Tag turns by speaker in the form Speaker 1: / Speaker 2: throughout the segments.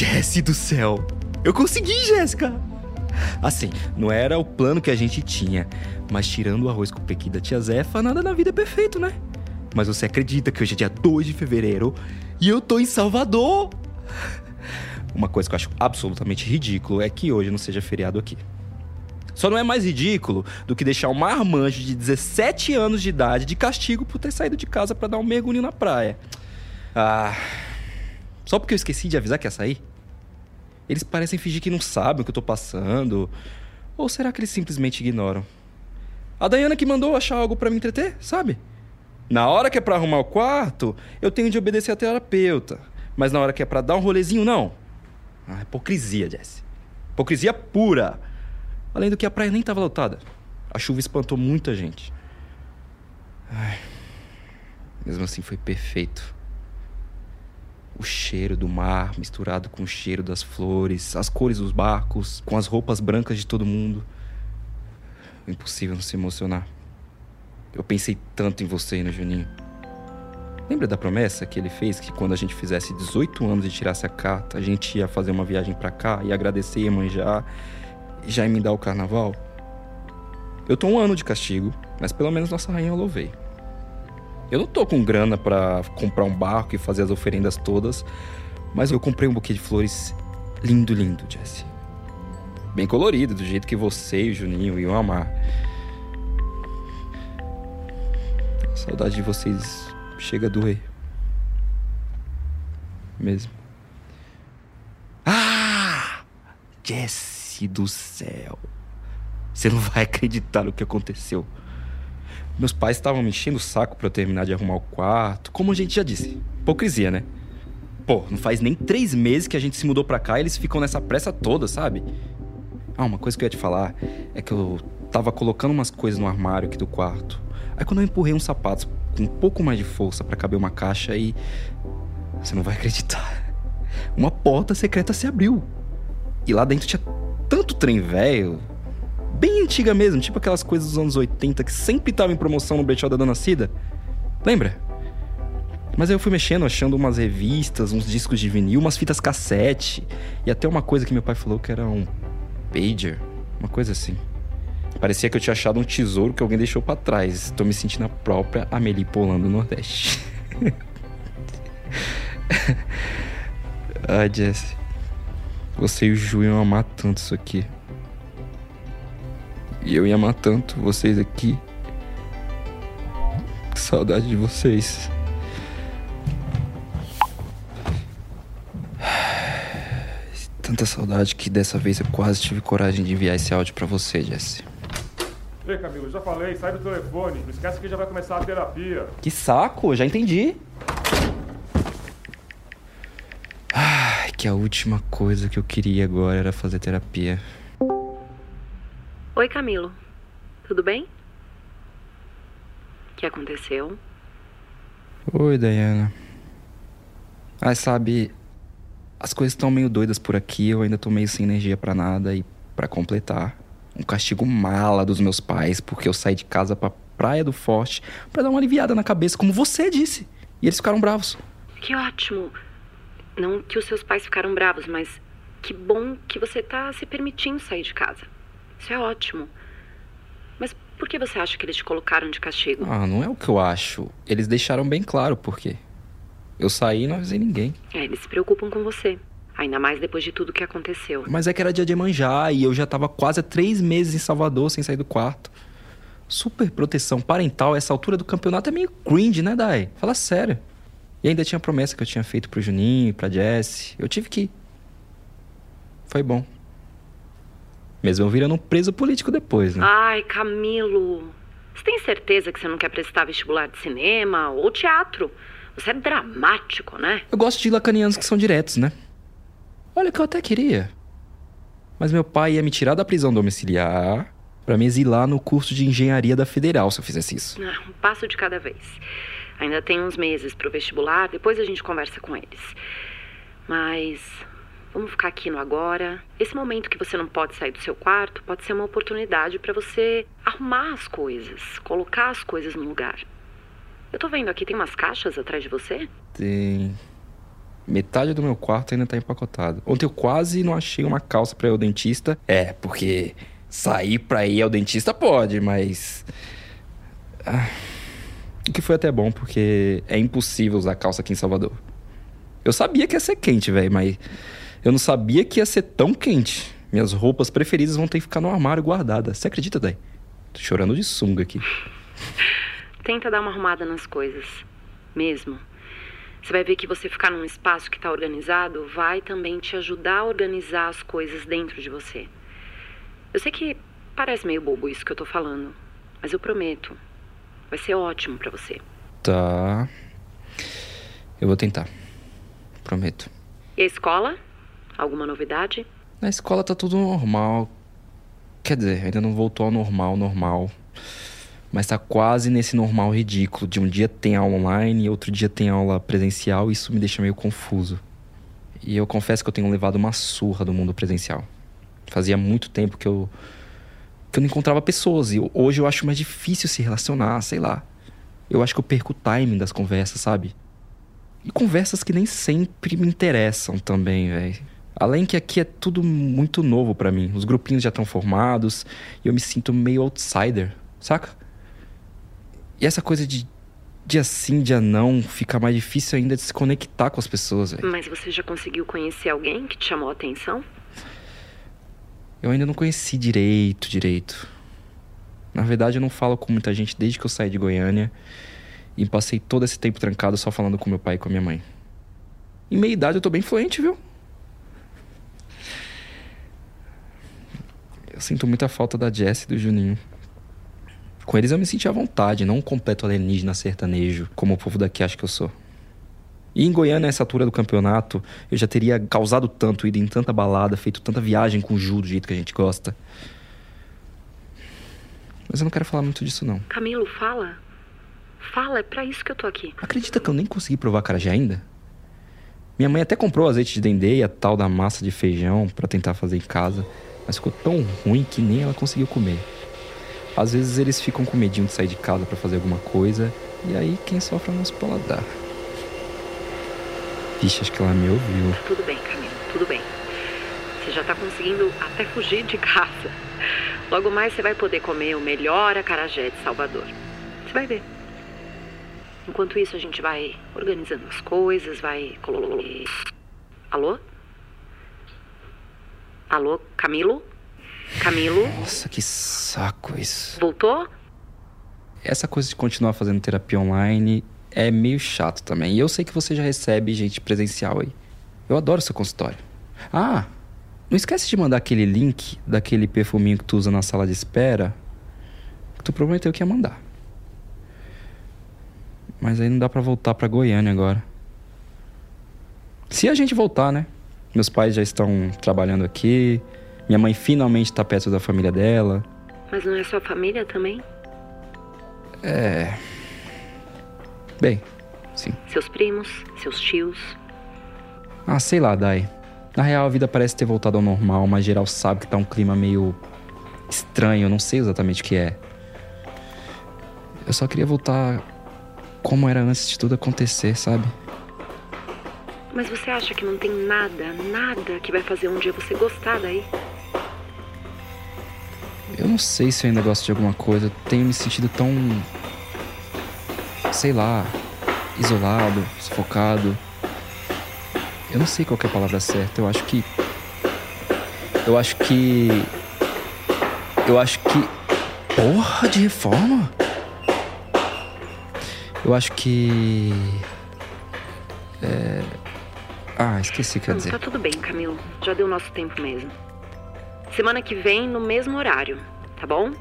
Speaker 1: Jesse do céu! Eu consegui, Jéssica! Assim, não era o plano que a gente tinha, mas tirando o arroz com o pequi da tia Zefa, nada na vida é perfeito, né? Mas você acredita que hoje é dia 2 de fevereiro e eu tô em Salvador? Uma coisa que eu acho absolutamente ridículo é que hoje não seja feriado aqui. Só não é mais ridículo do que deixar um marmanjo de 17 anos de idade de castigo por ter saído de casa para dar um mergulho na praia. Ah. Só porque eu esqueci de avisar que ia sair? Eles parecem fingir que não sabem o que eu tô passando. Ou será que eles simplesmente ignoram? A Dayana que mandou achar algo para me entreter, sabe? Na hora que é para arrumar o quarto, eu tenho de obedecer a terapeuta. Mas na hora que é para dar um rolezinho, não. Ah, hipocrisia, Jesse. Hipocrisia pura. Além do que a praia nem estava lotada. A chuva espantou muita gente. Ai. Mesmo assim foi perfeito o cheiro do mar misturado com o cheiro das flores, as cores dos barcos, com as roupas brancas de todo mundo. Impossível não se emocionar. Eu pensei tanto em você no Juninho. Lembra da promessa que ele fez que quando a gente fizesse 18 anos e tirasse a carta, a gente ia fazer uma viagem para cá e agradecer manjar e já emendar o carnaval? Eu tô um ano de castigo, mas pelo menos nossa rainha louvei. Eu não tô com grana para comprar um barco e fazer as oferendas todas, mas eu comprei um buquê de flores lindo, lindo, Jesse. Bem colorido, do jeito que você e o Juninho iam amar. A saudade de vocês chega a doer. Mesmo. Ah! Jesse do céu. Você não vai acreditar no que aconteceu. Meus pais estavam me enchendo o saco para eu terminar de arrumar o quarto. Como a gente já disse, hipocrisia, né? Pô, não faz nem três meses que a gente se mudou pra cá e eles ficam nessa pressa toda, sabe? Ah, uma coisa que eu ia te falar é que eu tava colocando umas coisas no armário aqui do quarto. Aí quando eu empurrei uns sapatos com um pouco mais de força para caber uma caixa e. Você não vai acreditar. Uma porta secreta se abriu. E lá dentro tinha tanto trem velho, bem antiga mesmo, tipo aquelas coisas dos anos 80 que sempre tava em promoção no brechó da Dona Cida. Lembra? Mas aí eu fui mexendo, achando umas revistas, uns discos de vinil, umas fitas cassete. E até uma coisa que meu pai falou que era um pager. Uma coisa assim. Parecia que eu tinha achado um tesouro que alguém deixou para trás. Tô me sentindo a própria Amelie Polan do Nordeste. Ai, Jesse. Você e o Ju iam amar tanto isso aqui. E eu ia amar tanto vocês aqui. Que saudade de vocês. Tanta saudade que dessa vez eu quase tive coragem de enviar esse áudio para você, Jesse.
Speaker 2: Ei, Camilo, já falei, sai do telefone. Não esquece que já vai começar a terapia.
Speaker 1: Que saco, já entendi. Ai, que a última coisa que eu queria agora era fazer terapia.
Speaker 3: Oi, Camilo. Tudo bem? O que aconteceu?
Speaker 1: Oi, Dayana. Ah, sabe, as coisas estão meio doidas por aqui, eu ainda tô meio sem energia para nada e para completar, um castigo mala dos meus pais porque eu saí de casa pra Praia do Forte para dar uma aliviada na cabeça, como você disse. E eles ficaram bravos.
Speaker 3: Que ótimo. Não que os seus pais ficaram bravos, mas que bom que você tá se permitindo sair de casa. Isso é ótimo. Mas por que você acha que eles te colocaram de castigo?
Speaker 1: Ah, não é o que eu acho. Eles deixaram bem claro por quê. Eu saí e não avisei ninguém.
Speaker 3: É, eles se preocupam com você. Ainda mais depois de tudo que aconteceu.
Speaker 1: Mas é que era dia de manjar e eu já tava quase há três meses em Salvador sem sair do quarto. Super proteção parental, essa altura do campeonato é meio cringe, né, Dai? Fala sério. E ainda tinha a promessa que eu tinha feito pro Juninho, pra Jess. Eu tive que ir. Foi bom. Mesmo virando um preso político depois, né?
Speaker 3: Ai, Camilo. Você tem certeza que você não quer prestar vestibular de cinema ou teatro? Você é dramático, né?
Speaker 1: Eu gosto de lacanianos que são diretos, né? Olha que eu até queria. Mas meu pai ia me tirar da prisão domiciliar para me exilar no curso de engenharia da Federal se eu fizesse isso.
Speaker 3: Ah, um passo de cada vez. Ainda tem uns meses pro vestibular, depois a gente conversa com eles. Mas Vamos ficar aqui no agora. Esse momento que você não pode sair do seu quarto pode ser uma oportunidade para você arrumar as coisas, colocar as coisas no lugar. Eu tô vendo aqui, tem umas caixas atrás de você?
Speaker 1: Tem. Metade do meu quarto ainda tá empacotado. Ontem eu quase não achei uma calça pra ir ao dentista. É, porque sair pra ir ao dentista pode, mas. Ah, o que foi até bom, porque é impossível usar calça aqui em Salvador. Eu sabia que ia ser quente, velho, mas eu não sabia que ia ser tão quente. Minhas roupas preferidas vão ter que ficar no armário guardadas. Você acredita, Day? Tô chorando de sunga aqui.
Speaker 3: Tenta dar uma arrumada nas coisas. Mesmo. Você vai ver que você ficar num espaço que está organizado vai também te ajudar a organizar as coisas dentro de você. Eu sei que parece meio bobo isso que eu tô falando, mas eu prometo. Vai ser ótimo para você.
Speaker 1: Tá. Eu vou tentar. Prometo.
Speaker 3: E a escola? Alguma novidade?
Speaker 1: Na escola tá tudo normal. Quer dizer, ainda não voltou ao normal, normal. Mas tá quase nesse normal ridículo de um dia tem aula online e outro dia tem aula presencial, isso me deixa meio confuso. E eu confesso que eu tenho levado uma surra do mundo presencial. Fazia muito tempo que eu que eu não encontrava pessoas e hoje eu acho mais difícil se relacionar, sei lá. Eu acho que eu perco o timing das conversas, sabe? E conversas que nem sempre me interessam também, velho. Além que aqui é tudo muito novo para mim. Os grupinhos já estão formados e eu me sinto meio outsider, saca? E essa coisa de dia sim, dia não, fica mais difícil ainda de se conectar com as pessoas, velho.
Speaker 3: Mas você já conseguiu conhecer alguém que te chamou a atenção?
Speaker 1: Eu ainda não conheci direito, direito. Na verdade, eu não falo com muita gente desde que eu saí de Goiânia e passei todo esse tempo trancado só falando com meu pai e com a minha mãe. Em meia idade eu tô bem fluente, viu? Eu sinto muita falta da Jess e do Juninho. Com eles eu me senti à vontade, não um completo alienígena sertanejo, como o povo daqui acha que eu sou. E em Goiânia, nessa altura do campeonato, eu já teria causado tanto, ido em tanta balada, feito tanta viagem com o Ju do jeito que a gente gosta. Mas eu não quero falar muito disso, não.
Speaker 3: Camilo, fala. Fala, é pra isso que eu tô aqui.
Speaker 1: Acredita que eu nem consegui provar carajé ainda? Minha mãe até comprou azeite de dendê e a tal da massa de feijão para tentar fazer em casa, mas ficou tão ruim que nem ela conseguiu comer. Às vezes eles ficam com medinho de sair de casa para fazer alguma coisa, e aí quem sofre é o nosso paladar. Vixe, acho que ela me ouviu.
Speaker 3: Tá tudo bem, Camilo, tudo bem. Você já tá conseguindo até fugir de casa. Logo mais você vai poder comer o melhor acarajé de Salvador. Você vai ver. Enquanto isso, a gente vai organizando as coisas, vai. Alô? Alô, Camilo? Camilo?
Speaker 1: Nossa, que saco isso.
Speaker 3: Voltou?
Speaker 1: Essa coisa de continuar fazendo terapia online é meio chato também. E eu sei que você já recebe gente presencial aí. Eu adoro seu consultório. Ah, não esquece de mandar aquele link daquele perfuminho que tu usa na sala de espera. Que tu prometeu que ia mandar. Mas aí não dá para voltar para Goiânia agora. Se a gente voltar, né? Meus pais já estão trabalhando aqui. Minha mãe finalmente tá perto da família dela.
Speaker 3: Mas não é sua família também?
Speaker 1: É. Bem, sim.
Speaker 3: Seus primos, seus tios.
Speaker 1: Ah, sei lá, Dai. Na real, a vida parece ter voltado ao normal, mas geral sabe que tá um clima meio estranho, não sei exatamente o que é. Eu só queria voltar como era antes de tudo acontecer, sabe?
Speaker 3: Mas você acha que não tem nada, nada que vai fazer um dia você gostar daí?
Speaker 1: Eu não sei se eu ainda gosto de alguma coisa. Eu tenho me sentido tão. sei lá. isolado, sufocado. Eu não sei qual é a palavra certa. Eu acho que. Eu acho que. Eu acho que. Porra de reforma? Eu acho que. É. Ah, esqueci o que eu ia dizer.
Speaker 3: Tá tudo bem, Camilo. Já deu nosso tempo mesmo. Semana que vem, no mesmo horário, tá bom?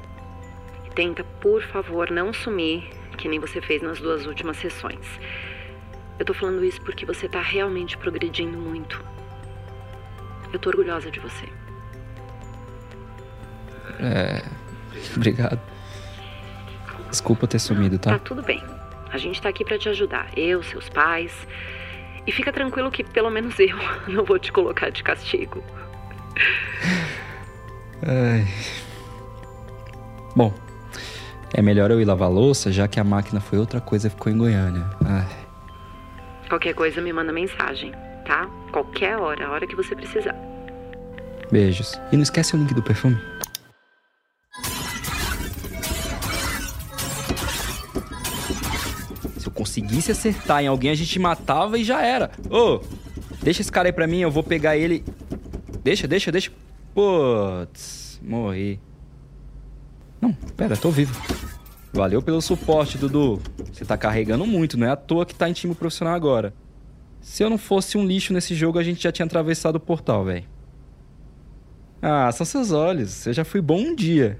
Speaker 3: E tenta, por favor, não sumir, que nem você fez nas duas últimas sessões. Eu tô falando isso porque você tá realmente progredindo muito. Eu tô orgulhosa de você.
Speaker 1: É. Obrigado. Desculpa ter sumido, tá?
Speaker 3: Tá tudo bem. A gente tá aqui pra te ajudar. Eu, seus pais. E fica tranquilo que pelo menos eu não vou te colocar de castigo.
Speaker 1: Ai. Bom, é melhor eu ir lavar a louça, já que a máquina foi outra coisa e ficou em Goiânia. Ai.
Speaker 3: Qualquer coisa me manda mensagem. tá? Qualquer hora, a hora que você precisar.
Speaker 1: Beijos. E não esquece o link do perfume. Conseguisse acertar em alguém, a gente matava e já era. Ô, deixa esse cara aí pra mim, eu vou pegar ele. Deixa, deixa, deixa. Putz, morri. Não, pera, tô vivo. Valeu pelo suporte, Dudu. Você tá carregando muito, não é à toa que tá em time profissional agora. Se eu não fosse um lixo nesse jogo, a gente já tinha atravessado o portal, velho. Ah, são seus olhos. Eu já fui bom um dia.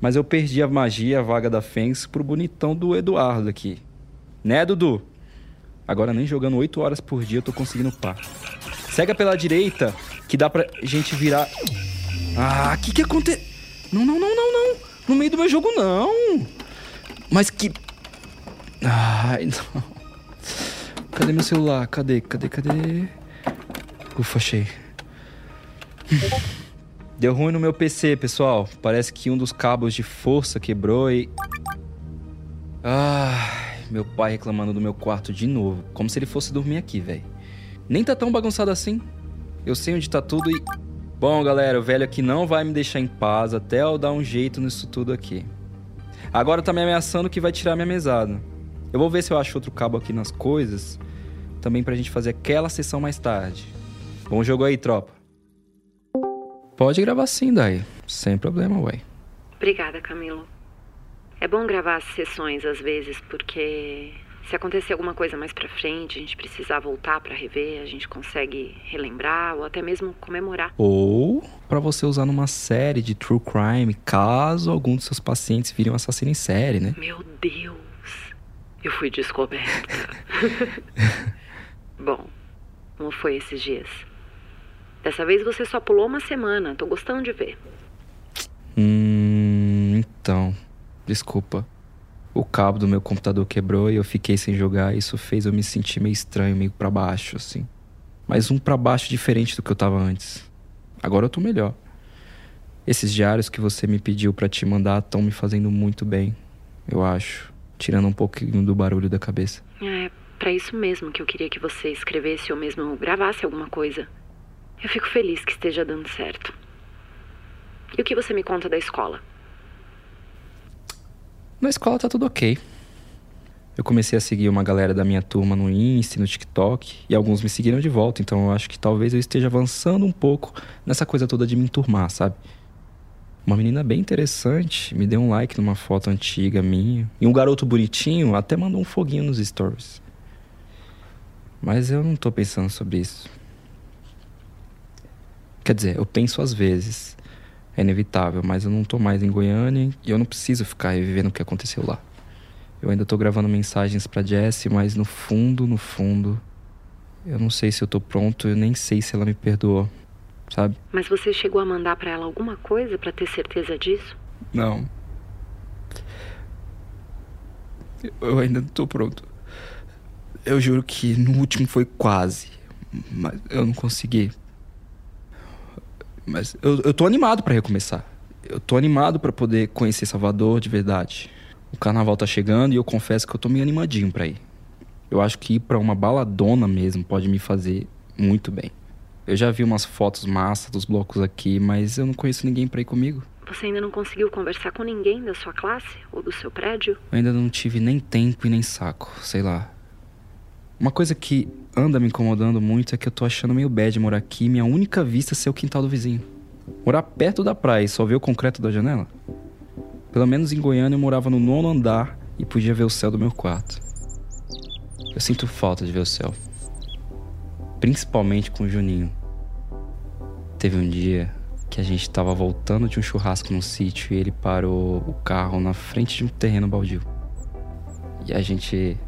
Speaker 1: Mas eu perdi a magia, a vaga da Fênix, pro bonitão do Eduardo aqui. Né, Dudu? Agora nem jogando 8 horas por dia eu tô conseguindo par. Cega pela direita, que dá pra gente virar. Ah, que que aconteceu? Não, não, não, não, não. No meio do meu jogo, não. Mas que. Ai, não. Cadê meu celular? Cadê? Cadê? Cadê? Ufa, achei. Deu ruim no meu PC, pessoal. Parece que um dos cabos de força quebrou e. Ai, meu pai reclamando do meu quarto de novo. Como se ele fosse dormir aqui, velho. Nem tá tão bagunçado assim. Eu sei onde tá tudo e. Bom, galera, o velho aqui não vai me deixar em paz até eu dar um jeito nisso tudo aqui. Agora tá me ameaçando que vai tirar minha mesada. Eu vou ver se eu acho outro cabo aqui nas coisas. Também pra gente fazer aquela sessão mais tarde. Bom jogo aí, tropa. Pode gravar sim, Dai. Sem problema, ué.
Speaker 3: Obrigada, Camilo. É bom gravar as sessões às vezes, porque se acontecer alguma coisa mais pra frente, a gente precisar voltar pra rever, a gente consegue relembrar ou até mesmo comemorar.
Speaker 1: Ou pra você usar numa série de true crime, caso algum dos seus pacientes virem um assassino em série, né?
Speaker 3: Meu Deus, eu fui descoberta. Bom, como foi esses dias? Dessa vez você só pulou uma semana, tô gostando de ver.
Speaker 1: Hum, então, desculpa. O cabo do meu computador quebrou e eu fiquei sem jogar. Isso fez eu me sentir meio estranho, meio para baixo, assim. Mas um para baixo diferente do que eu tava antes. Agora eu tô melhor. Esses diários que você me pediu para te mandar estão me fazendo muito bem, eu acho. Tirando um pouquinho do barulho da cabeça.
Speaker 3: É para isso mesmo que eu queria que você escrevesse ou mesmo gravasse alguma coisa. Eu fico feliz que esteja dando certo. E o que você me conta da escola?
Speaker 1: Na escola tá tudo ok. Eu comecei a seguir uma galera da minha turma no Insta, no TikTok, e alguns me seguiram de volta, então eu acho que talvez eu esteja avançando um pouco nessa coisa toda de me enturmar, sabe? Uma menina bem interessante me deu um like numa foto antiga minha, e um garoto bonitinho até mandou um foguinho nos stories. Mas eu não tô pensando sobre isso. Quer dizer, eu penso às vezes. É inevitável, mas eu não tô mais em Goiânia e eu não preciso ficar revivendo o que aconteceu lá. Eu ainda tô gravando mensagens pra Jessie, mas no fundo, no fundo, eu não sei se eu tô pronto, eu nem sei se ela me perdoou, sabe?
Speaker 3: Mas você chegou a mandar para ela alguma coisa para ter certeza disso?
Speaker 1: Não. Eu ainda não tô pronto. Eu juro que no último foi quase, mas eu não consegui. Mas eu, eu tô animado para recomeçar. Eu tô animado para poder conhecer Salvador de verdade. O carnaval tá chegando e eu confesso que eu tô meio animadinho pra ir. Eu acho que ir pra uma baladona mesmo pode me fazer muito bem. Eu já vi umas fotos massa dos blocos aqui, mas eu não conheço ninguém pra ir comigo.
Speaker 3: Você ainda não conseguiu conversar com ninguém da sua classe ou do seu prédio?
Speaker 1: Eu ainda não tive nem tempo e nem saco, sei lá. Uma coisa que anda me incomodando muito é que eu tô achando meio bad morar aqui minha única vista ser o quintal do vizinho. Morar perto da praia e só ver o concreto da janela? Pelo menos em Goiânia eu morava no nono andar e podia ver o céu do meu quarto. Eu sinto falta de ver o céu. Principalmente com o Juninho. Teve um dia que a gente tava voltando de um churrasco no sítio e ele parou o carro na frente de um terreno baldio. E a gente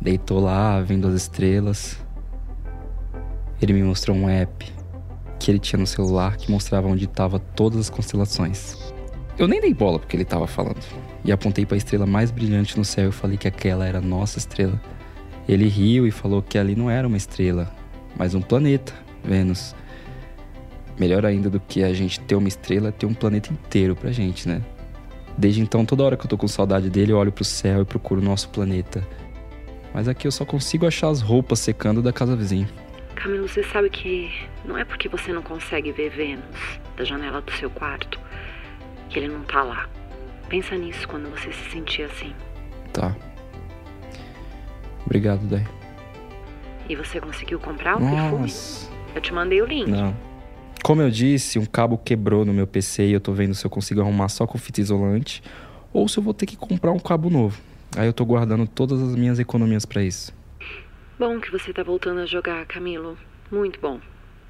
Speaker 1: deitou lá, vendo as estrelas. Ele me mostrou um app que ele tinha no celular que mostrava onde estavam todas as constelações. Eu nem dei bola porque ele estava falando. E apontei para a estrela mais brilhante no céu e falei que aquela era a nossa estrela. Ele riu e falou que ali não era uma estrela, mas um planeta, Vênus. Melhor ainda do que a gente ter uma estrela ter um planeta inteiro pra gente, né? Desde então, toda hora que eu tô com saudade dele, eu olho pro céu e procuro o nosso planeta. Mas aqui eu só consigo achar as roupas secando da casa vizinha.
Speaker 3: Camilo, você sabe que não é porque você não consegue ver Vênus da janela do seu quarto que ele não tá lá. Pensa nisso quando você se sentir assim.
Speaker 1: Tá. Obrigado, Dai.
Speaker 3: E você conseguiu comprar o perfume?
Speaker 1: Nossa.
Speaker 3: Eu te mandei o link.
Speaker 1: Não. Como eu disse, um cabo quebrou no meu PC e eu tô vendo se eu consigo arrumar só com fita isolante ou se eu vou ter que comprar um cabo novo. Aí eu tô guardando todas as minhas economias pra isso.
Speaker 3: Bom que você tá voltando a jogar, Camilo. Muito bom.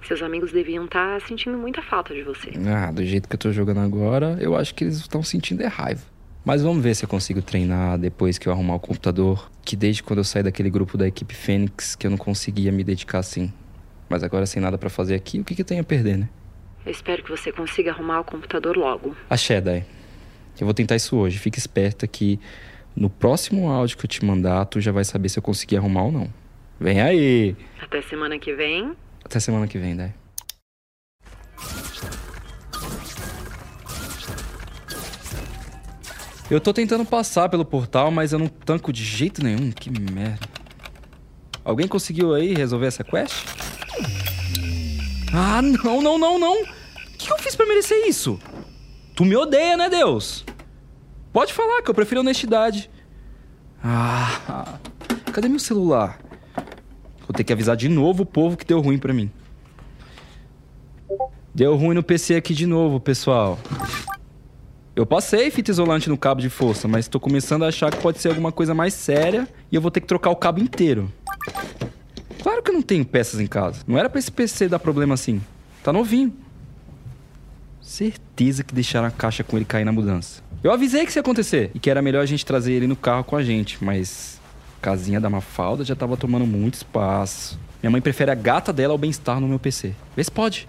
Speaker 3: Seus amigos deviam estar sentindo muita falta de você.
Speaker 1: Ah, do jeito que eu tô jogando agora, eu acho que eles estão sentindo é raiva. Mas vamos ver se eu consigo treinar depois que eu arrumar o computador. Que desde quando eu saí daquele grupo da equipe Fênix que eu não conseguia me dedicar assim. Mas agora sem nada pra fazer aqui, o que, que tem a perder, né?
Speaker 3: Eu espero que você consiga arrumar o computador logo.
Speaker 1: Axé, Dai. Eu vou tentar isso hoje. Fica esperta que no próximo áudio que eu te mandar, tu já vai saber se eu consegui arrumar ou não. Vem aí!
Speaker 3: Até semana que vem.
Speaker 1: Até semana que vem, Dai. Eu tô tentando passar pelo portal, mas eu não tanco de jeito nenhum. Que merda. Alguém conseguiu aí resolver essa quest? Ah, não, não, não, não! O que eu fiz pra merecer isso? Tu me odeia, né, Deus? Pode falar que eu prefiro honestidade. Ah, cadê meu celular? Vou ter que avisar de novo o povo que deu ruim pra mim. Deu ruim no PC aqui de novo, pessoal. Eu passei fita isolante no cabo de força, mas tô começando a achar que pode ser alguma coisa mais séria e eu vou ter que trocar o cabo inteiro. Claro que eu não tenho peças em casa. Não era pra esse PC dar problema assim. Tá novinho. Certeza que deixaram a caixa com ele cair na mudança. Eu avisei que isso ia acontecer e que era melhor a gente trazer ele no carro com a gente, mas casinha da Mafalda já tava tomando muito espaço. Minha mãe prefere a gata dela ao bem-estar no meu PC. Vê se pode.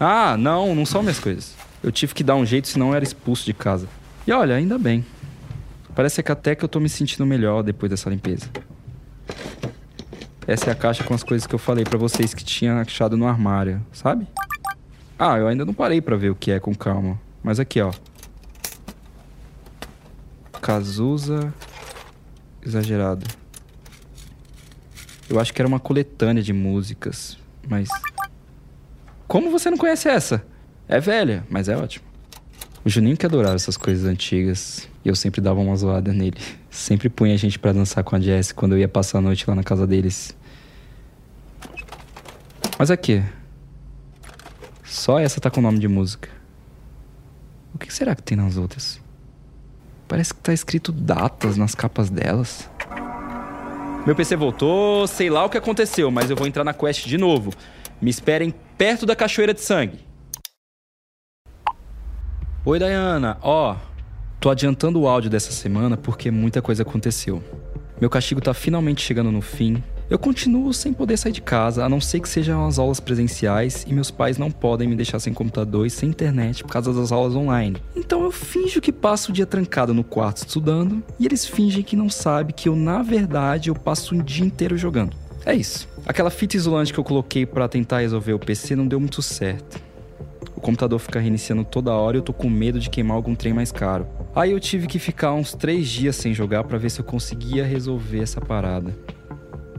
Speaker 1: Ah, não, não são minhas coisas. Eu tive que dar um jeito, senão eu era expulso de casa. E olha, ainda bem. Parece que até que eu tô me sentindo melhor depois dessa limpeza. Essa é a caixa com as coisas que eu falei pra vocês que tinha achado no armário, sabe? Ah, eu ainda não parei pra ver o que é com calma. Mas aqui, ó. Cazuza exagerado. Eu acho que era uma coletânea de músicas, mas Como você não conhece essa? É velha, mas é ótimo. O Juninho que adorava essas coisas antigas e eu sempre dava uma zoada nele. Sempre punha a gente pra dançar com a Jess quando eu ia passar a noite lá na casa deles. Mas aqui. Só essa tá com nome de música. O que será que tem nas outras? Parece que tá escrito datas nas capas delas. Meu PC voltou, sei lá o que aconteceu, mas eu vou entrar na quest de novo. Me esperem perto da cachoeira de sangue. Oi, Dayana. Ó, tô adiantando o áudio dessa semana porque muita coisa aconteceu. Meu castigo tá finalmente chegando no fim. Eu continuo sem poder sair de casa, a não ser que sejam as aulas presenciais e meus pais não podem me deixar sem computador e sem internet por causa das aulas online. Então eu finjo que passo o dia trancado no quarto estudando e eles fingem que não sabem que eu, na verdade, eu passo um dia inteiro jogando. É isso. Aquela fita isolante que eu coloquei para tentar resolver o PC não deu muito certo. O computador fica reiniciando toda hora e eu tô com medo de queimar algum trem mais caro. Aí eu tive que ficar uns três dias sem jogar para ver se eu conseguia resolver essa parada.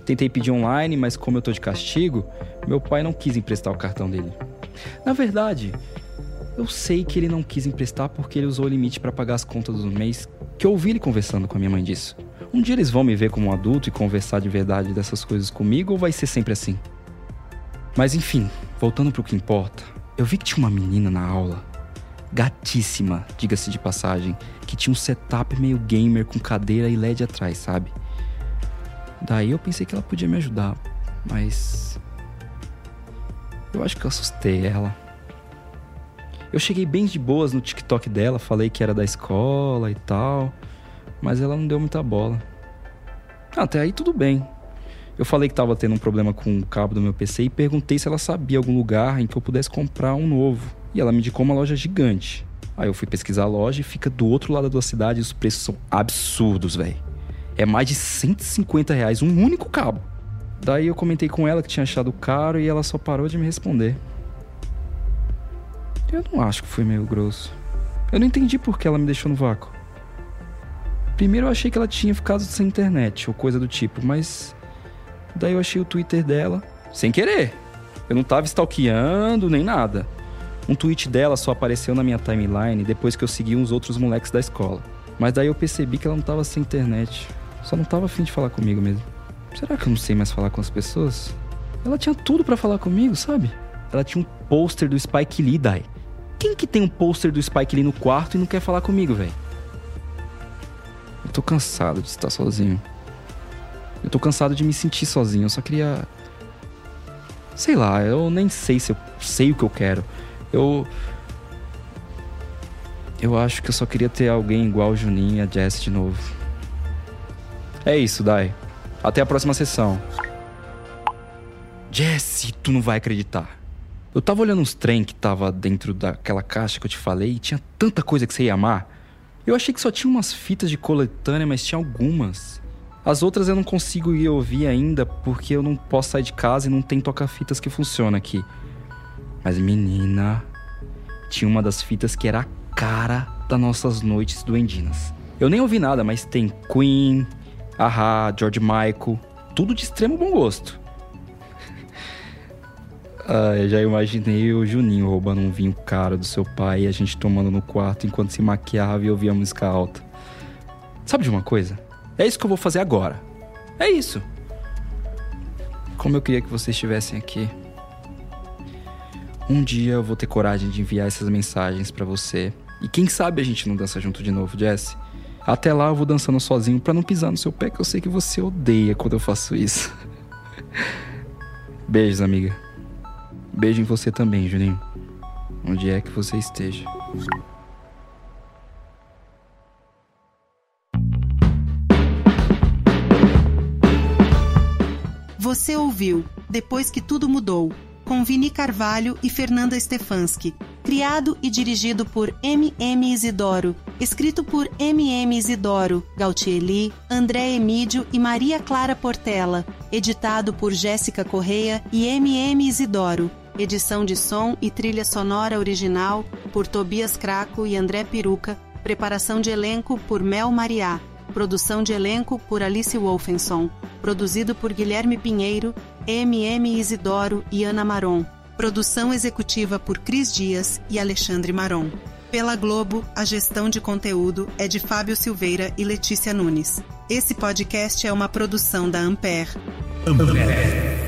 Speaker 1: Tentei pedir online, mas como eu tô de castigo, meu pai não quis emprestar o cartão dele. Na verdade, eu sei que ele não quis emprestar porque ele usou o limite para pagar as contas do mês, que eu ouvi ele conversando com a minha mãe disso. Um dia eles vão me ver como um adulto e conversar de verdade dessas coisas comigo ou vai ser sempre assim? Mas enfim, voltando pro que importa, eu vi que tinha uma menina na aula, gatíssima, diga-se de passagem, que tinha um setup meio gamer com cadeira e LED atrás, sabe? Daí eu pensei que ela podia me ajudar, mas. Eu acho que eu assustei ela. Eu cheguei bem de boas no TikTok dela, falei que era da escola e tal, mas ela não deu muita bola. Até aí tudo bem. Eu falei que tava tendo um problema com o cabo do meu PC e perguntei se ela sabia algum lugar em que eu pudesse comprar um novo. E ela me indicou uma loja gigante. Aí eu fui pesquisar a loja e fica do outro lado da cidade e os preços são absurdos, velho. É mais de 150 reais um único cabo. Daí eu comentei com ela que tinha achado caro e ela só parou de me responder. Eu não acho que foi meio grosso. Eu não entendi por que ela me deixou no vácuo. Primeiro eu achei que ela tinha ficado sem internet ou coisa do tipo, mas daí eu achei o Twitter dela Sem querer. Eu não tava stalkeando nem nada. Um tweet dela só apareceu na minha timeline depois que eu segui uns outros moleques da escola. Mas daí eu percebi que ela não tava sem internet. Só não tava afim de falar comigo mesmo. Será que eu não sei mais falar com as pessoas? Ela tinha tudo para falar comigo, sabe? Ela tinha um pôster do Spike Lee, Dai. Quem que tem um pôster do Spike Lee no quarto e não quer falar comigo, velho? Eu tô cansado de estar sozinho. Eu tô cansado de me sentir sozinho. Eu só queria. Sei lá, eu nem sei se eu sei o que eu quero. Eu. Eu acho que eu só queria ter alguém igual o Juninho e a Jess de novo. É isso, Dai. Até a próxima sessão. Jesse, tu não vai acreditar. Eu tava olhando uns trem que tava dentro daquela caixa que eu te falei e tinha tanta coisa que você ia amar. Eu achei que só tinha umas fitas de coletânea, mas tinha algumas. As outras eu não consigo ir ouvir ainda porque eu não posso sair de casa e não tem toca-fitas que funciona aqui. Mas menina, tinha uma das fitas que era a cara das nossas noites duendinas. Eu nem ouvi nada, mas tem Queen, Ahá, George Michael, tudo de extremo bom gosto. ah, eu já imaginei o Juninho roubando um vinho caro do seu pai e a gente tomando no quarto enquanto se maquiava e ouvia música alta. Sabe de uma coisa? É isso que eu vou fazer agora. É isso. Como eu queria que vocês estivessem aqui. Um dia eu vou ter coragem de enviar essas mensagens para você. E quem sabe a gente não dança junto de novo, Jesse? Até lá eu vou dançando sozinho para não pisar no seu pé, que eu sei que você odeia quando eu faço isso. Beijos, amiga. Beijo em você também, Juninho. Onde é que você esteja.
Speaker 4: Você ouviu Depois que Tudo Mudou, com Vini Carvalho e Fernanda Stefanski. Criado e dirigido por M.M. Isidoro. Escrito por M.M. Isidoro, Gautieli, André Emídio e Maria Clara Portela. Editado por Jéssica Correia e M.M. Isidoro. Edição de som e trilha sonora original por Tobias Craco e André Peruca. Preparação de elenco por Mel Mariá. Produção de elenco por Alice Wolfenson. Produzido por Guilherme Pinheiro, MM Isidoro e Ana Maron. Produção executiva por Cris Dias e Alexandre Maron. Pela Globo, a gestão de conteúdo é de Fábio Silveira e Letícia Nunes. Esse podcast é uma produção da Ampere. Ampere.